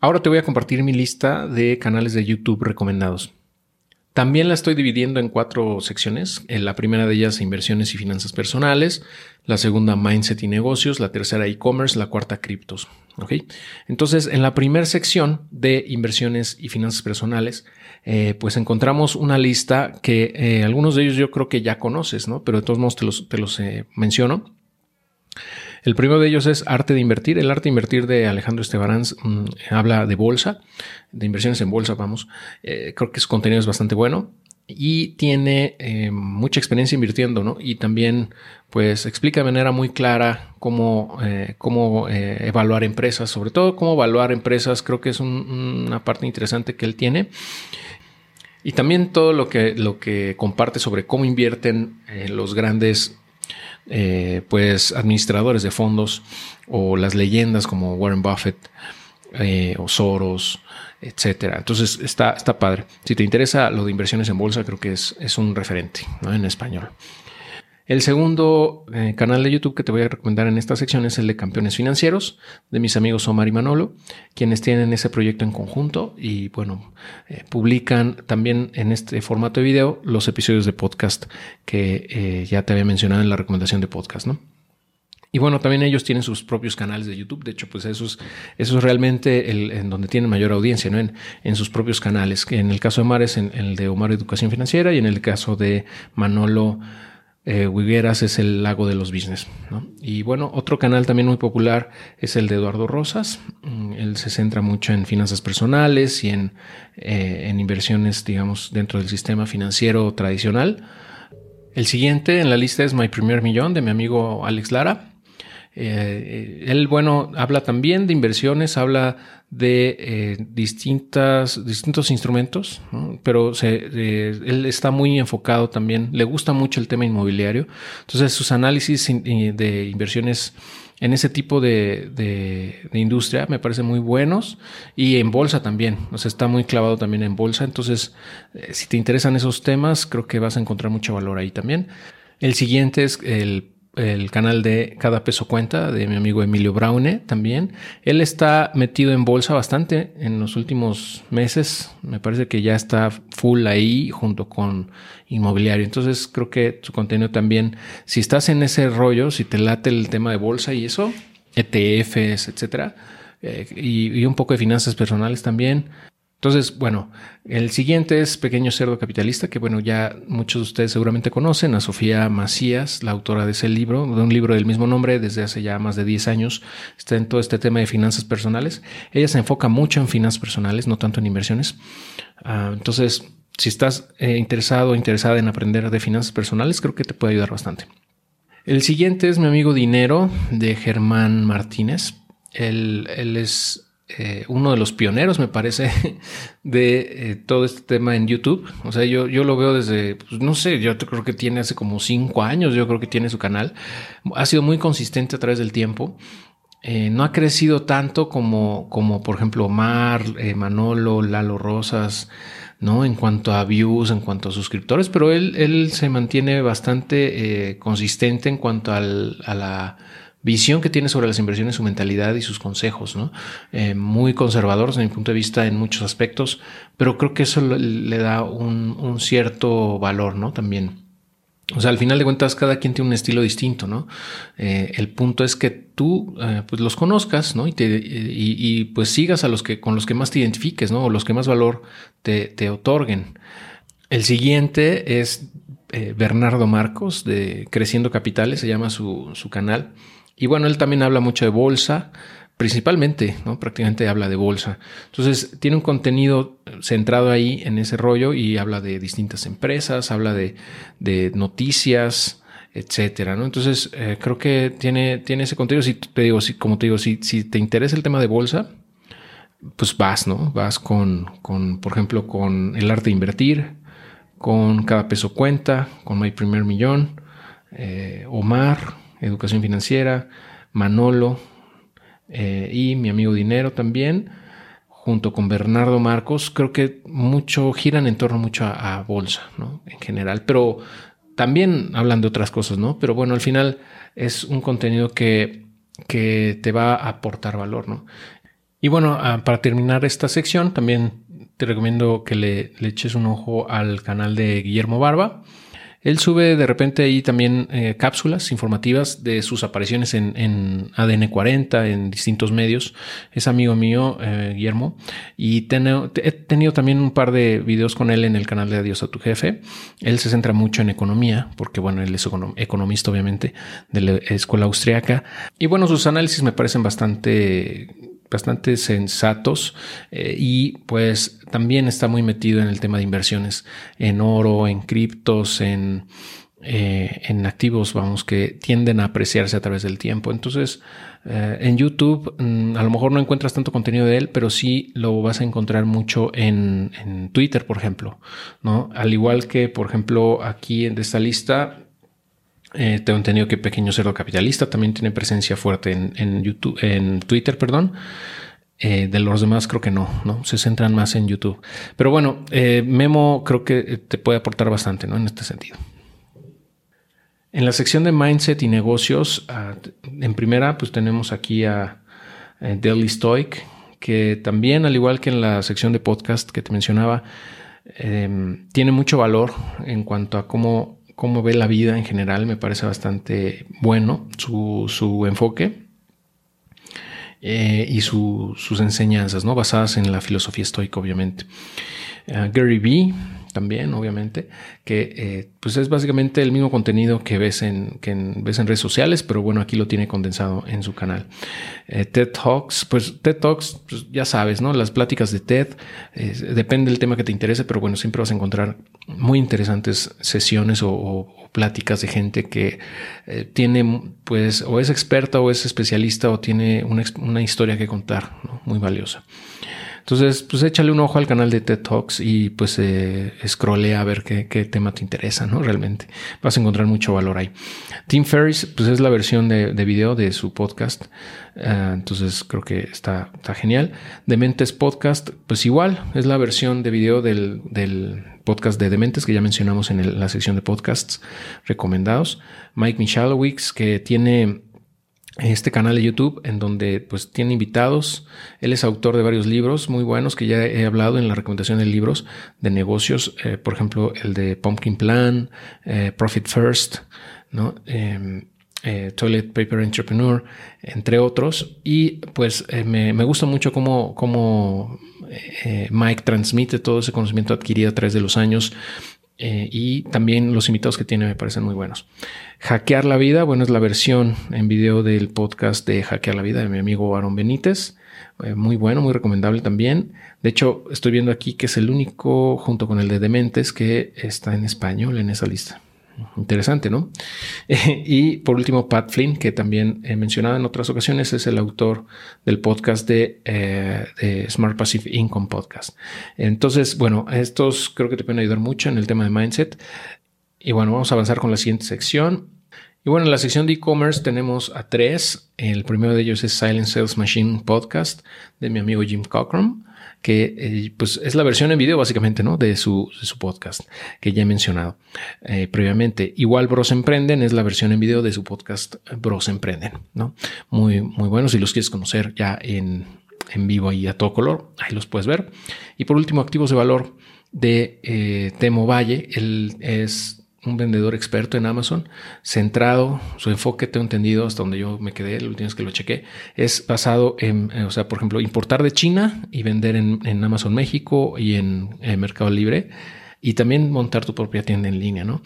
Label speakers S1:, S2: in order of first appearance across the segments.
S1: Ahora te voy a compartir mi lista de canales de YouTube recomendados. También la estoy dividiendo en cuatro secciones. En la primera de ellas, inversiones y finanzas personales. La segunda, mindset y negocios. La tercera, e-commerce. La cuarta, criptos. Entonces, en la primera sección de inversiones y finanzas personales, eh, pues encontramos una lista que eh, algunos de ellos yo creo que ya conoces, ¿no? Pero de todos modos te los, te los eh, menciono. El primero de ellos es Arte de Invertir. El Arte de Invertir de Alejandro Estebarán mm, habla de bolsa, de inversiones en bolsa, vamos. Eh, creo que su contenido es bastante bueno y tiene eh, mucha experiencia invirtiendo, ¿no? Y también, pues, explica de manera muy clara cómo, eh, cómo evaluar empresas, sobre todo cómo evaluar empresas, creo que es una parte interesante que él tiene. Y también todo lo que, lo que comparte sobre cómo invierten los grandes eh, pues administradores de fondos o las leyendas como Warren Buffett eh, o Soros, etcétera. Entonces está, está padre. Si te interesa lo de inversiones en bolsa, creo que es, es un referente en español. El segundo eh, canal de YouTube que te voy a recomendar en esta sección es el de Campeones Financieros de mis amigos Omar y Manolo, quienes tienen ese proyecto en conjunto y bueno, eh, publican también en este formato de video los episodios de podcast que eh, ya te había mencionado en la recomendación de podcast, ¿no? Y bueno, también ellos tienen sus propios canales de YouTube. De hecho, pues eso es, realmente el, en donde tienen mayor audiencia, ¿no? En, en, sus propios canales. Que en el caso de Omar es el de Omar Educación Financiera y en el caso de Manolo eh, es el lago de los business. Y bueno, otro canal también muy popular es el de Eduardo Rosas. Mm, él se centra mucho en finanzas personales y en, eh, en inversiones, digamos, dentro del sistema financiero tradicional. El siguiente en la lista es My Primer Millón de mi amigo Alex Lara. Eh, él, bueno, habla también de inversiones, habla de eh, distintas, distintos instrumentos, pero eh, él está muy enfocado también, le gusta mucho el tema inmobiliario. Entonces, sus análisis de inversiones en ese tipo de, de, industria me parecen muy buenos y en bolsa también, o sea, está muy clavado también en bolsa. Entonces, si te interesan esos temas, creo que vas a encontrar mucho valor ahí también. El siguiente es el el canal de Cada Peso Cuenta de mi amigo Emilio Braune también. Él está metido en bolsa bastante en los últimos meses. Me parece que ya está full ahí junto con inmobiliario. Entonces creo que su contenido también, si estás en ese rollo, si te late el tema de bolsa y eso, ETFs, etcétera, eh, y, un poco de finanzas personales también, entonces, bueno, el siguiente es Pequeño Cerdo Capitalista, que bueno, ya muchos de ustedes seguramente conocen, a Sofía Macías, la autora de ese libro, de un libro del mismo nombre desde hace ya más de 10 años, está en todo este tema de finanzas personales. Ella se enfoca mucho en finanzas personales, no tanto en inversiones. Ah, entonces, si estás eh, interesado o interesada en aprender de finanzas personales, creo que te puede ayudar bastante. El siguiente es mi amigo Dinero de Germán Martínez. Él, él es eh, uno de los pioneros, me parece, de eh, todo este tema en YouTube. O sea, yo, yo lo veo desde, pues, no sé, yo creo que tiene hace como cinco años, yo creo que tiene su canal. Ha sido muy consistente a través del tiempo. Eh, no ha crecido tanto como, como por ejemplo, Omar, Manolo, Lalo Rosas, ¿no? En cuanto a views, en cuanto a suscriptores, pero él, él se mantiene bastante consistente en cuanto al, a la visión que tiene sobre las inversiones, su mentalidad y sus consejos, ¿no? Eh, muy conservador desde mi punto de vista en muchos aspectos, pero creo que eso le da un, cierto valor, ¿no? También. O sea, al final de cuentas, cada quien tiene un estilo distinto, ¿no? Eh, el punto es que tú, eh, pues los conozcas, ¿no? Y, te, y, pues sigas a los que, con los que más te identifiques, ¿no? O los que más valor te, te otorguen. El siguiente es Bernardo Marcos de Creciendo Capitales, se llama su, su canal. Y bueno, él también habla mucho de bolsa, principalmente, ¿no? Prácticamente habla de bolsa. Entonces, tiene un contenido centrado ahí en ese rollo y habla de distintas empresas, habla de, de noticias, etcétera, ¿no? Entonces, eh, creo que tiene, tiene ese contenido. Si te digo, si, como te digo, si, si te interesa el tema de bolsa, pues vas, ¿no? Vas con, con, por ejemplo, con el arte de invertir, con cada peso cuenta, con My Primer Millón, eh, Omar, Educación Financiera, Manolo eh, y mi amigo Dinero también, junto con Bernardo Marcos, creo que mucho giran en torno mucho a, bolsa, ¿no? En general, pero también hablan de otras cosas, ¿no? Pero bueno, al final es un contenido que, que te va a aportar valor, ¿no? Y bueno, ah, para terminar esta sección, también te recomiendo que le, le eches un ojo al canal de Guillermo Barba. Él sube de repente ahí también eh, cápsulas informativas de sus apariciones en, ADN 40, en distintos medios. Es amigo mío, eh, Guillermo, y he tenido también un par de videos con él en el canal de Adiós a tu jefe. Él se centra mucho en economía, porque bueno, él es economista obviamente de la escuela austriaca. Y bueno, sus análisis me parecen bastante bastante sensatos eh, y pues también está muy metido en el tema de inversiones en oro, en criptos, en, eh, en activos, vamos, que tienden a apreciarse a través del tiempo. Entonces, eh, en YouTube mm, a lo mejor no encuentras tanto contenido de él, pero sí lo vas a encontrar mucho en, en Twitter, por ejemplo, ¿no? Al igual que, por ejemplo, aquí en esta lista eh, tengo entendido que Pequeño Cerdo Capitalista también tiene presencia fuerte en, YouTube, en Twitter, perdón. Eh, de los demás creo que no, no se centran más en YouTube. Pero bueno, eh, Memo creo que te puede aportar bastante, ¿no? En este sentido. En la sección de mindset y negocios, ah, en primera, pues tenemos aquí a Daily Stoic, que también, al igual que en la sección de podcast que te mencionaba, tiene mucho valor en cuanto a cómo cómo ve la vida en general, me parece bastante bueno su, enfoque eh, y sus enseñanzas, ¿no? basadas en la filosofía estoica, obviamente. Gary Vee también, obviamente, que eh, pues es básicamente el mismo contenido que ves en, que ves en redes sociales, pero bueno, aquí lo tiene condensado en su canal. Eh, TED Talks, pues TED Talks, pues ya sabes, ¿no? Las pláticas de TED, depende del tema que te interese, pero bueno, siempre vas a encontrar muy interesantes sesiones o, pláticas de gente que eh, tiene, pues, o es experta o es especialista o tiene una, una historia que contar, muy valiosa. Entonces, pues échale un ojo al canal de TED Talks y pues eh, scrollea a ver qué, tema te interesa, ¿no? Realmente vas a encontrar mucho valor ahí. Tim Ferriss, pues es la versión de, video de su podcast. Ah, entonces creo que está, está genial. Dementes Podcast, pues igual, es la versión de video del, podcast de Dementes que ya mencionamos en la sección de podcasts recomendados. Mike Michalowicz, que tiene este canal de YouTube en donde pues tiene invitados. Él es autor de varios libros muy buenos que ya he hablado en la recomendación de libros de negocios, eh, por ejemplo el de Pumpkin Plan, eh, Profit First, ¿no? Em, eh, Toilet Paper Entrepreneur, entre otros. Y pues me, me, gusta mucho cómo, cómo Mike transmite todo ese conocimiento adquirido a través de los años eh, y también los invitados que tiene me parecen muy buenos. Hackear la vida, bueno, es la versión en video del podcast de Hackear la vida de mi amigo Aaron Benítez. Eh, muy bueno, muy recomendable también. De hecho, estoy viendo aquí que es el único, junto con el de Dementes, que está en español en esa lista. Interesante, ¿no? y por último, Pat Flynn, que también he mencionado en otras ocasiones, es el autor del podcast de, eh, Smart Passive Income Podcast. Entonces, bueno, estos creo que te pueden ayudar mucho en el tema de mindset. Y bueno, vamos a avanzar con la siguiente sección. Y bueno, en la sección de e-commerce tenemos a tres. El primero de ellos es Silent Sales Machine Podcast de mi amigo Jim Cockrum que eh, pues es la versión en video básicamente ¿no? de, su, su podcast que ya he mencionado eh, previamente. Igual Bros Emprenden es la versión en video de su podcast Bros Emprenden. ¿no? Muy, muy bueno si los quieres conocer ya en, en vivo y a todo color, ahí los puedes ver. Y por último, activos de valor de eh, Temo Valle. Él es un vendedor experto en Amazon, centrado, su enfoque, tengo entendido hasta donde yo me quedé, la última vez que lo chequé, es basado en, o sea, por ejemplo, importar de China y vender en, Amazon México y en, Mercado Libre y también montar tu propia tienda en línea, ¿no?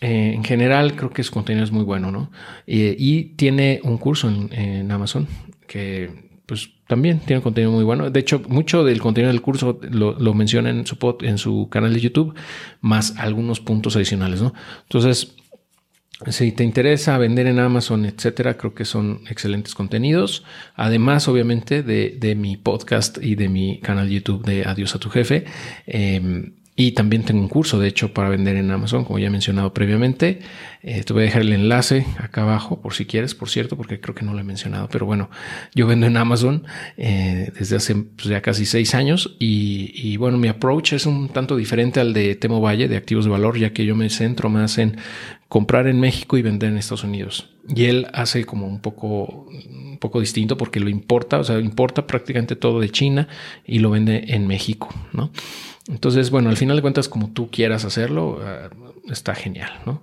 S1: Eh, en general, creo que su contenido es muy bueno, ¿no? y tiene un curso en, en Amazon que pues también tiene contenido muy bueno. De hecho, mucho del contenido del curso lo, menciona en su, en su canal de YouTube, más algunos puntos adicionales, ¿no? Entonces, si te interesa vender en Amazon, etcétera, creo que son excelentes contenidos. Además, obviamente, de, mi podcast y de mi canal de YouTube de Adiós a tu jefe. Em, y también tengo un curso, de hecho, para vender en Amazon, como ya he mencionado previamente. Eh, te voy a dejar el enlace acá abajo, por si quieres, por cierto, porque creo que no lo he mencionado. Pero bueno, yo vendo en Amazon eh, desde hace pues, ya casi seis años. Y, bueno, mi approach es un tanto diferente al de Temo Valle, de activos de valor, ya que yo me centro más en comprar en México y vender en Estados Unidos. Y él hace como un poco, un poco distinto porque lo importa, o sea, importa prácticamente todo de China y lo vende en México, ¿no? Entonces, bueno, al final de cuentas, como tú quieras hacerlo, eh, está genial, ¿no?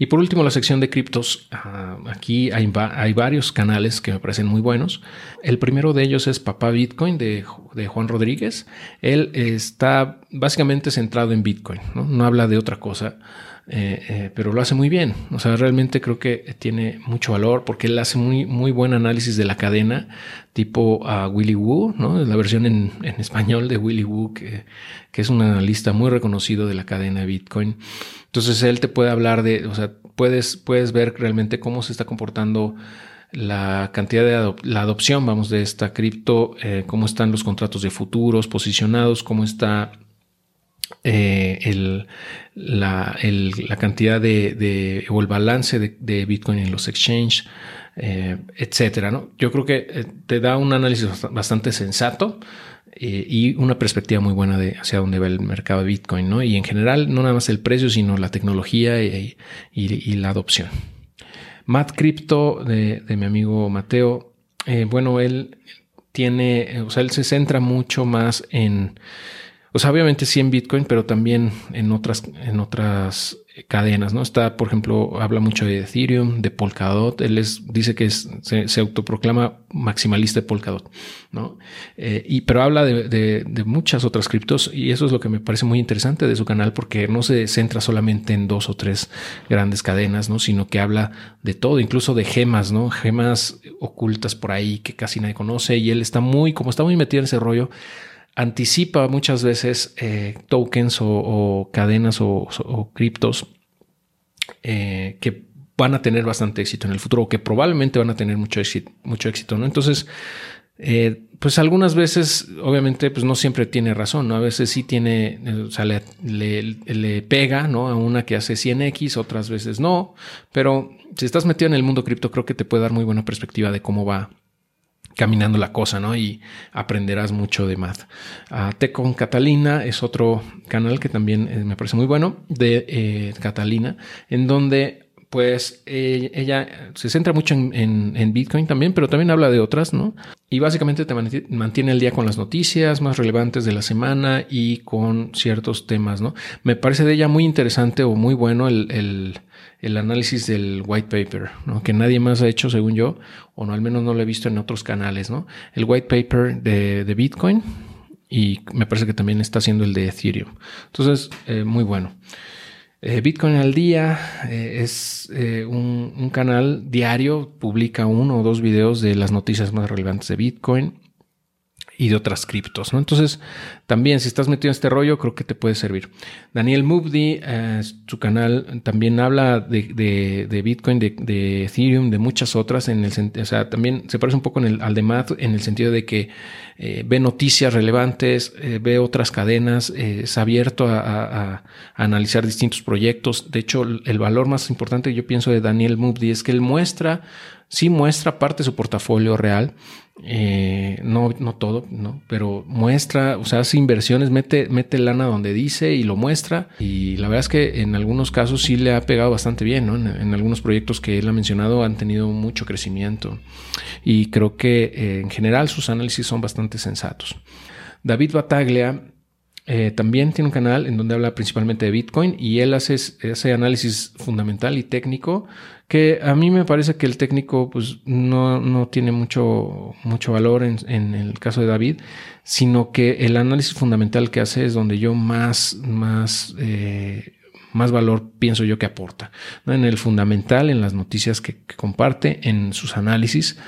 S1: Y por último, la sección de criptos. Ah, aquí hay, varios canales que me parecen muy buenos. El primero de ellos es Papá Bitcoin de, Juan Rodríguez. Él está básicamente centrado en Bitcoin, no, no habla de otra cosa. Eh, eh, pero lo hace muy bien. O sea, realmente creo que tiene mucho valor porque él hace muy, muy buen análisis de la cadena, tipo a Willy Woo, ¿no? La versión en, español de Willy Woo, que, es un analista muy reconocido de la cadena de Bitcoin. Entonces él te puede hablar de, o sea, puedes, puedes ver realmente cómo se está comportando la cantidad de la adopción, vamos, de esta cripto, eh, cómo están los contratos de futuros posicionados, cómo está eh, la, cantidad de, o el balance de, Bitcoin en los exchanges, eh, etcétera. ¿no? Yo creo que eh, te da un análisis bastante sensato y una perspectiva muy buena de hacia dónde va el mercado de Bitcoin, ¿no? Y en general, no nada más el precio, sino la tecnología y, la adopción. Matt Crypto de, de mi amigo Mateo, bueno, él tiene, o sea, él se centra mucho más en o sea, obviamente sí en Bitcoin, pero también en otras, en otras cadenas, ¿no? Está, por ejemplo, habla mucho de Ethereum, de Polkadot. Él es, dice que se, autoproclama maximalista de Polkadot, ¿no? Eh, y, pero habla de, muchas otras criptos y eso es lo que me parece muy interesante de su canal porque no se centra solamente en dos o tres grandes cadenas, ¿no? Sino que habla de todo, incluso de gemas, ¿no? Gemas ocultas por ahí que casi nadie conoce y él está muy, como está muy metido en ese rollo, anticipa muchas veces eh, tokens o, cadenas o, criptos eh, que van a tener bastante éxito en el futuro o que probablemente van a tener mucho éxito, mucho éxito ¿no? Entonces, eh, pues algunas veces, obviamente, pues no siempre tiene razón, ¿no? A veces sí tiene, o sea, le, le, pega, ¿no? A una que hace 100x, otras veces no, pero si estás metido en el mundo cripto, creo que te puede dar muy buena perspectiva de cómo va caminando la cosa, ¿no? Y aprenderás mucho de math. Uh, con Catalina es otro canal que también eh, me parece muy bueno de eh, Catalina, en donde pues eh, ella se centra mucho en, Bitcoin también, pero también habla de otras, ¿no? Y básicamente te mantiene el día con las noticias más relevantes de la semana y con ciertos temas, ¿no? Me parece de ella muy interesante o muy bueno el, análisis del white paper, ¿no? Que nadie más ha hecho, según yo, o no, al menos no lo he visto en otros canales, ¿no? El white paper de, de Bitcoin y me parece que también está haciendo el de Ethereum. Entonces, eh, muy bueno. Eh, Bitcoin al día eh, es eh, un, canal diario, publica uno o dos videos de las noticias más relevantes de Bitcoin y de otras criptos, ¿no? Entonces, también si estás metido en este rollo, creo que te puede servir. Daniel Mubdi, eh, su canal también habla de, Bitcoin, de, Ethereum, de muchas otras, en el, o sea, también se parece un poco al de Matt en el sentido de que eh, ve noticias relevantes, eh, ve otras cadenas, es abierto a, a, analizar distintos proyectos. De hecho, el valor más importante yo pienso de Daniel Mubdi es que él muestra sí muestra parte de su portafolio real, eh, no, no todo, ¿no? pero muestra, o sea, hace inversiones, mete, mete lana donde dice y lo muestra. Y la verdad es que en algunos casos sí le ha pegado bastante bien, ¿no? En, algunos proyectos que él ha mencionado han tenido mucho crecimiento. Y creo que eh, en general sus análisis son bastante sensatos. David Bataglia eh, también tiene un canal en donde habla principalmente de Bitcoin y él hace ese análisis fundamental y técnico que a mí me parece que el técnico pues no, tiene mucho, mucho valor en, el caso de David, sino que el análisis fundamental que hace es donde yo más, más, eh, más valor pienso yo que aporta. En el fundamental, en las noticias que, comparte, en sus análisis,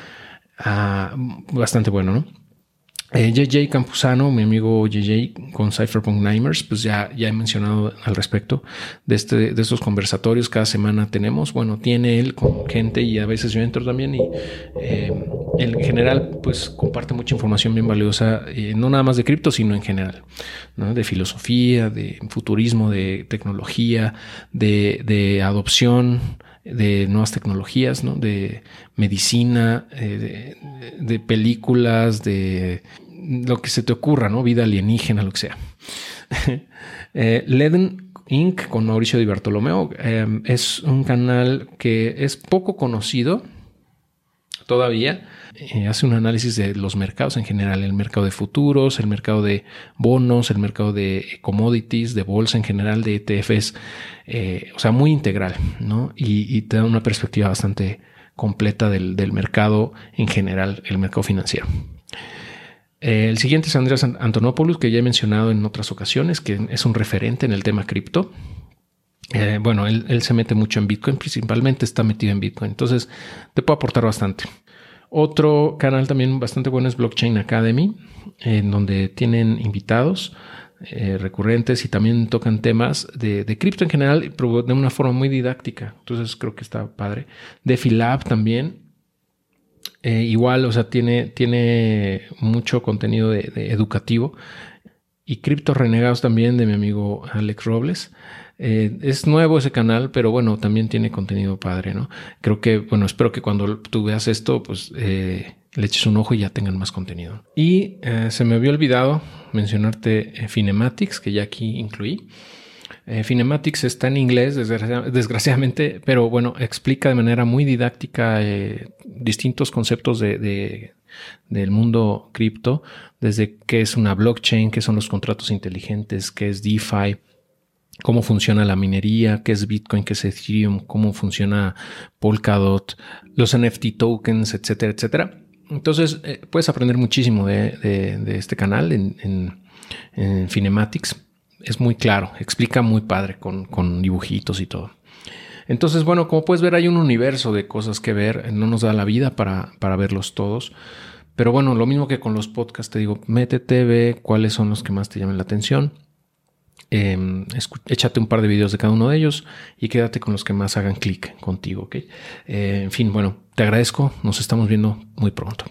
S1: ah, bastante bueno, ¿no? JJ eh, Campuzano, mi amigo JJ con Cypherpunk Nimers, pues ya, ya he mencionado al respecto de, este, de estos conversatorios. Cada semana tenemos, bueno, tiene él con gente y a veces yo entro también y eh, en general pues comparte mucha información bien valiosa, eh, no nada más de cripto, sino en general, ¿no? de filosofía, de futurismo, de tecnología, de, de adopción de nuevas tecnologías, ¿no? de medicina, de, de, películas, de lo que se te ocurra, ¿no? Vida alienígena, lo que sea. eh, Leden Inc. con Mauricio Di Bartolomeo. Em, es un canal que es poco conocido todavía. Eh, hace un análisis de los mercados en general, el mercado de futuros, el mercado de bonos, el mercado de commodities, de bolsa en general, de ETFs, eh, o sea, muy integral, ¿no? Y, te da una perspectiva bastante completa del, del mercado en general, el mercado financiero. El siguiente es Andrés Antonopoulos, que ya he mencionado en otras ocasiones, que es un referente en el tema cripto. Eh, bueno, él, se mete mucho en Bitcoin, principalmente está metido en Bitcoin, entonces te puede aportar bastante. Otro canal también bastante bueno es Blockchain Academy, en donde tienen invitados eh, recurrentes y también tocan temas de, cripto en general, pero de una forma muy didáctica. Entonces creo que está padre. DeFi Lab también, eh, igual, o sea, tiene, tiene mucho contenido educativo. Y Cripto Renegados también de mi amigo Alex Robles. Eh, es nuevo ese canal, pero bueno, también tiene contenido padre, ¿no? Creo que, bueno, espero que cuando tú veas esto, pues eh, le eches un ojo y ya tengan más contenido. Y se me había olvidado mencionarte Finematics, que ya aquí incluí. Eh, Finematics está en inglés, desgraciadamente, pero bueno, explica de manera muy didáctica eh, distintos conceptos de, del mundo cripto, desde qué es una blockchain, qué son los contratos inteligentes, qué es DeFi, cómo funciona la minería, qué es Bitcoin, qué es Ethereum, cómo funciona Polkadot, los NFT tokens, etcétera, etcétera. Entonces, eh, puedes aprender muchísimo de, este canal en, en Finematics es muy claro, explica muy padre con, dibujitos y todo. Entonces, bueno, como puedes ver, hay un universo de cosas que ver. No nos da la vida para, para verlos todos. Pero bueno, lo mismo que con los podcasts, te digo, métete, ve cuáles son los que más te llamen la atención. Em, échate un par de videos de cada uno de ellos y quédate con los que más hagan clic contigo, ¿ok? Eh, en fin, bueno, te agradezco. Nos estamos viendo muy pronto.